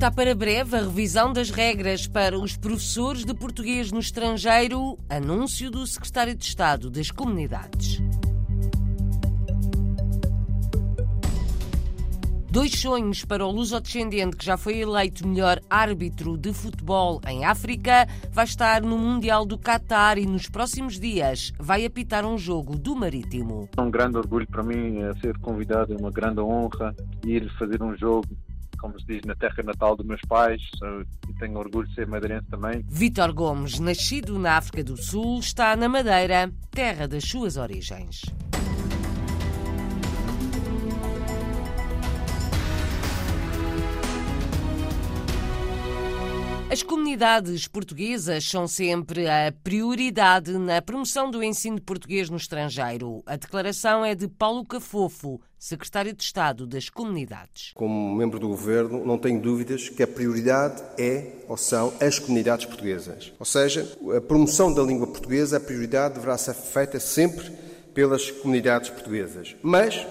Está para breve a revisão das regras para os professores de português no estrangeiro, anúncio do Secretário de Estado das Comunidades. Dois sonhos para o luso-descendente que já foi eleito melhor árbitro de futebol em África. Vai estar no Mundial do Qatar e nos próximos dias vai apitar um jogo do Marítimo. É um grande orgulho para mim ser convidado, é uma grande honra ir fazer um jogo como se diz, na terra natal dos meus pais e tenho orgulho de ser madeirense também. Vítor Gomes, nascido na África do Sul, está na Madeira, terra das suas origens. As comunidades portuguesas são sempre a prioridade na promoção do ensino português no estrangeiro. A declaração é de Paulo Cafofo, secretário de Estado das Comunidades. Como membro do governo, não tenho dúvidas que a prioridade é ou são as comunidades portuguesas. Ou seja, a promoção da língua portuguesa, a prioridade deverá ser feita sempre pelas comunidades portuguesas. Mas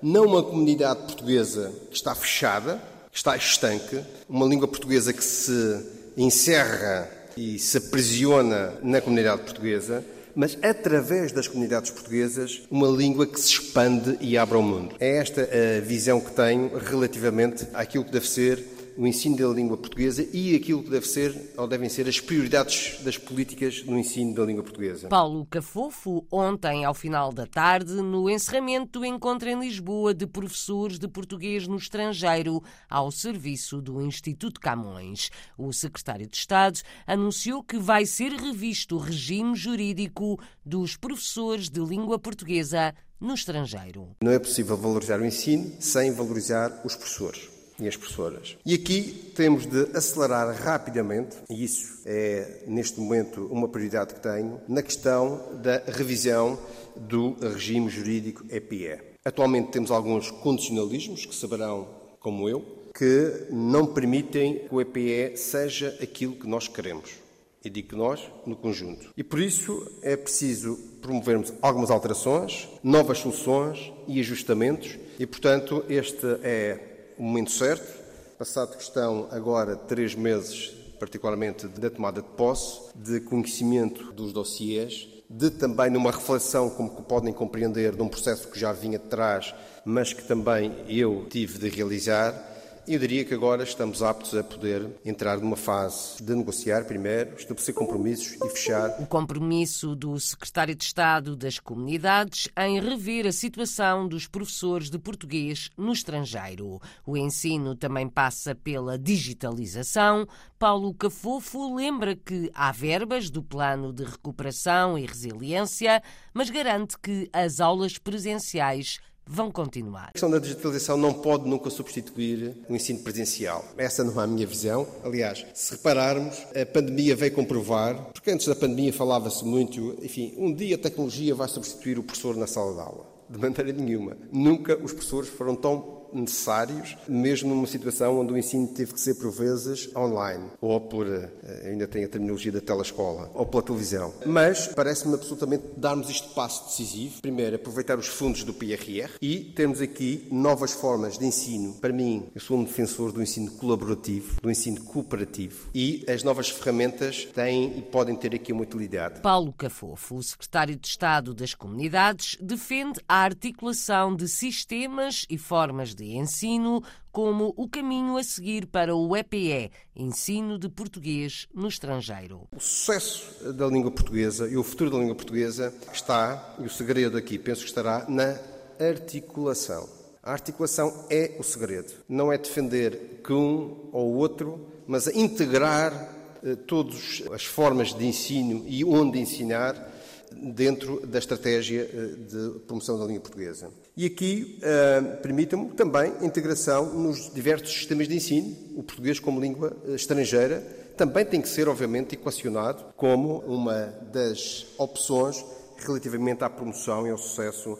não uma comunidade portuguesa que está fechada, que está estanque, uma língua portuguesa que se encerra e se aprisiona na comunidade portuguesa, mas através das comunidades portuguesas, uma língua que se expande e abre ao mundo. É esta a visão que tenho relativamente àquilo que deve ser o ensino da língua portuguesa e aquilo que deve ser ou devem ser as prioridades das políticas no ensino da língua portuguesa. Paulo Cafofo, ontem, ao final da tarde, no encerramento do encontro em Lisboa de professores de português no estrangeiro ao serviço do Instituto Camões. O secretário de Estado anunciou que vai ser revisto o regime jurídico dos professores de língua portuguesa no estrangeiro. Não é possível valorizar o ensino sem valorizar os professores e as professoras. E aqui temos de acelerar rapidamente, e isso é neste momento uma prioridade que tenho, na questão da revisão do regime jurídico EPE. Atualmente temos alguns condicionalismos que saberão, como eu, que não permitem que o EPE seja aquilo que nós queremos. E digo nós, no conjunto. E por isso é preciso promovermos algumas alterações, novas soluções e ajustamentos, e portanto este é o momento certo. Passado que estão agora três meses, particularmente da tomada de posse, de conhecimento dos dossiês, de também numa reflexão, como podem compreender, de um processo que já vinha de trás, mas que também eu tive de realizar eu diria que agora estamos aptos a poder entrar numa fase de negociar primeiro, estabelecer compromissos e fechar. O compromisso do Secretário de Estado das Comunidades em rever a situação dos professores de português no estrangeiro. O ensino também passa pela digitalização. Paulo Cafofo lembra que há verbas do Plano de Recuperação e Resiliência, mas garante que as aulas presenciais vão continuar. A questão da digitalização não pode nunca substituir o ensino presencial. Essa não é a minha visão. Aliás, se repararmos, a pandemia veio comprovar, porque antes da pandemia falava-se muito, enfim, um dia a tecnologia vai substituir o professor na sala de aula. De maneira nenhuma. Nunca os professores foram tão necessários, mesmo numa situação onde o ensino teve que ser por vezes online, ou por, eh, ainda tem a terminologia da telescola, ou pela televisão. Mas parece-me absolutamente darmos este passo decisivo. Primeiro, aproveitar os fundos do PRR e termos aqui novas formas de ensino. Para mim, eu sou um defensor do ensino colaborativo, do ensino cooperativo e as novas ferramentas têm e podem ter aqui uma utilidade. Paulo Cafofo, o secretário de Estado das Comunidades, defende a articulação de sistemas e formas de ensino como o caminho a seguir para o EPE, Ensino de Português no Estrangeiro. O sucesso da língua portuguesa e o futuro da língua portuguesa está, e o segredo aqui penso que estará, na articulação. A articulação é o segredo. Não é defender que um ou outro, mas integrar eh, todas as formas de ensino e onde ensinar dentro da estratégia eh, de promoção da língua portuguesa. E aqui uh, permitam-me também integração nos diversos sistemas de ensino, o português como língua eh, estrangeira também tem que ser, obviamente, equacionado como uma das opções relativamente à promoção e ao sucesso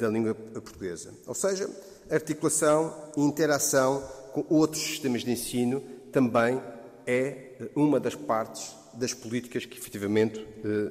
da língua portuguesa. Ou seja, articulação e interação com outros sistemas de ensino também é uma das partes das políticas que efetivamente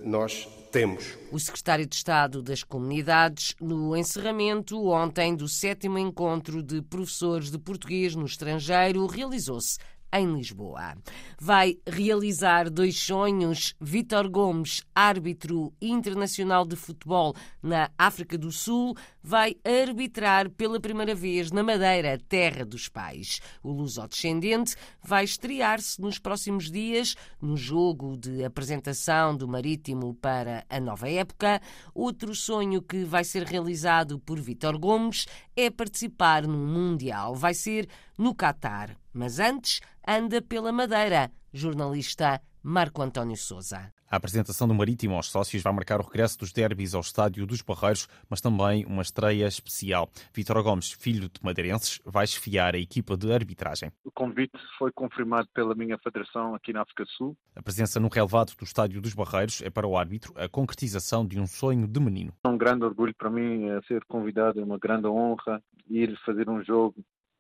nós temos. O secretário de Estado das Comunidades, no encerramento ontem do sétimo encontro de professores de português no estrangeiro, realizou-se em Lisboa. Vai realizar dois sonhos. Vítor Gomes, árbitro internacional de futebol na África do Sul, vai arbitrar pela primeira vez na Madeira, terra dos pais. O luso-descendente vai estrear-se nos próximos dias no jogo de apresentação do Marítimo para a nova época. Outro sonho que vai ser realizado por Vítor Gomes é participar num Mundial. Vai ser no Catar. Mas antes, anda pela Madeira. Jornalista Marco António Souza. A apresentação do Marítimo aos sócios vai marcar o regresso dos derbys ao Estádio dos Barreiros, mas também uma estreia especial. Vítor Gomes, filho de madeirenses, vai esfiar a equipa de arbitragem. O convite foi confirmado pela minha federação aqui na África do Sul. A presença no relevado do Estádio dos Barreiros é para o árbitro a concretização de um sonho de menino. É um grande orgulho para mim ser convidado, é uma grande honra ir fazer um jogo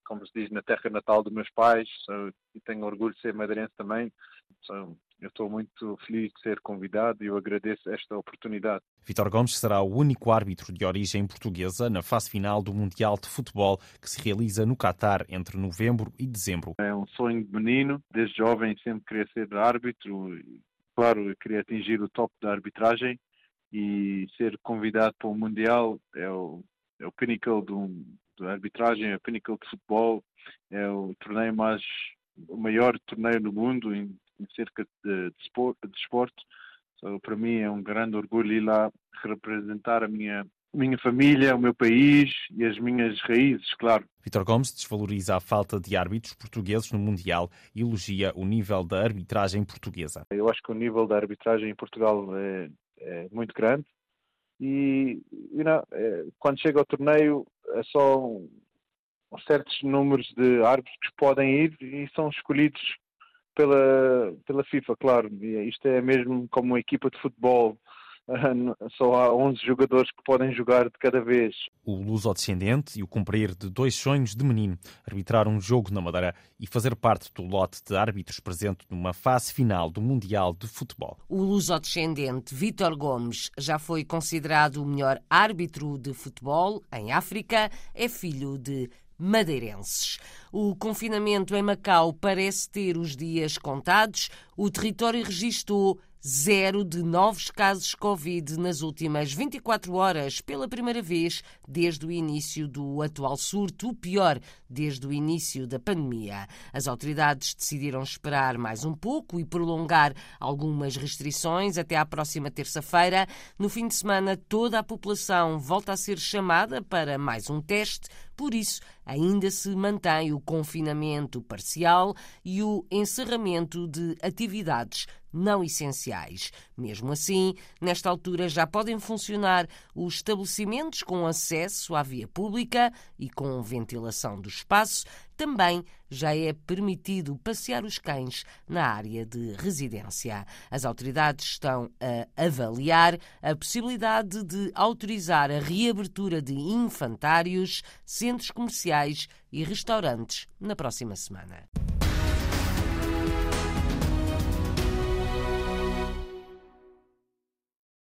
como se diz, na terra natal dos meus pais so, e tenho orgulho de ser madeirense também. So, eu estou muito feliz de ser convidado e eu agradeço esta oportunidade. Vitor Gomes será o único árbitro de origem portuguesa na fase final do Mundial de Futebol que se realiza no Catar entre novembro e dezembro. É um sonho de menino, desde jovem sempre queria ser árbitro. Claro, eu queria atingir o top da arbitragem e ser convidado para o Mundial é o, é o pinnacle do, da arbitragem, o pinnacle de futebol, é o torneio mais, o maior torneio do mundo em em cerca de, de, de esporte. So, para mim é um grande orgulho ir lá representar a minha, minha família, o meu país e as minhas raízes, claro. Vitor Gomes desvaloriza a falta de árbitros portugueses no Mundial e elogia o nível da arbitragem portuguesa. Eu acho que o nível da arbitragem em Portugal é, é muito grande e you know, é, quando chega ao torneio é só certos números de árbitros que podem ir e são escolhidos pela, pela FIFA, claro. Isto é mesmo como uma equipa de futebol. Só há 11 jogadores que podem jogar de cada vez. O luso-descendente e o cumprir de dois sonhos de menino, arbitrar um jogo na Madeira e fazer parte do lote de árbitros presente numa fase final do Mundial de Futebol. O luso-descendente Vítor Gomes já foi considerado o melhor árbitro de futebol em África, é filho de madeirenses. O confinamento em Macau parece ter os dias contados. O território registrou zero de novos casos Covid nas últimas 24 horas, pela primeira vez desde o início do atual surto, o pior desde o início da pandemia. As autoridades decidiram esperar mais um pouco e prolongar algumas restrições até à próxima terça-feira. No fim de semana, toda a população volta a ser chamada para mais um teste, por isso, ainda se mantém o confinamento parcial e o encerramento de atividades não essenciais. Mesmo assim, nesta altura já podem funcionar os estabelecimentos com acesso à via pública e com ventilação do espaço. Também já é permitido passear os cães na área de residência. As autoridades estão a avaliar a possibilidade de autorizar a reabertura de infantários, centros comerciais e restaurantes na próxima semana.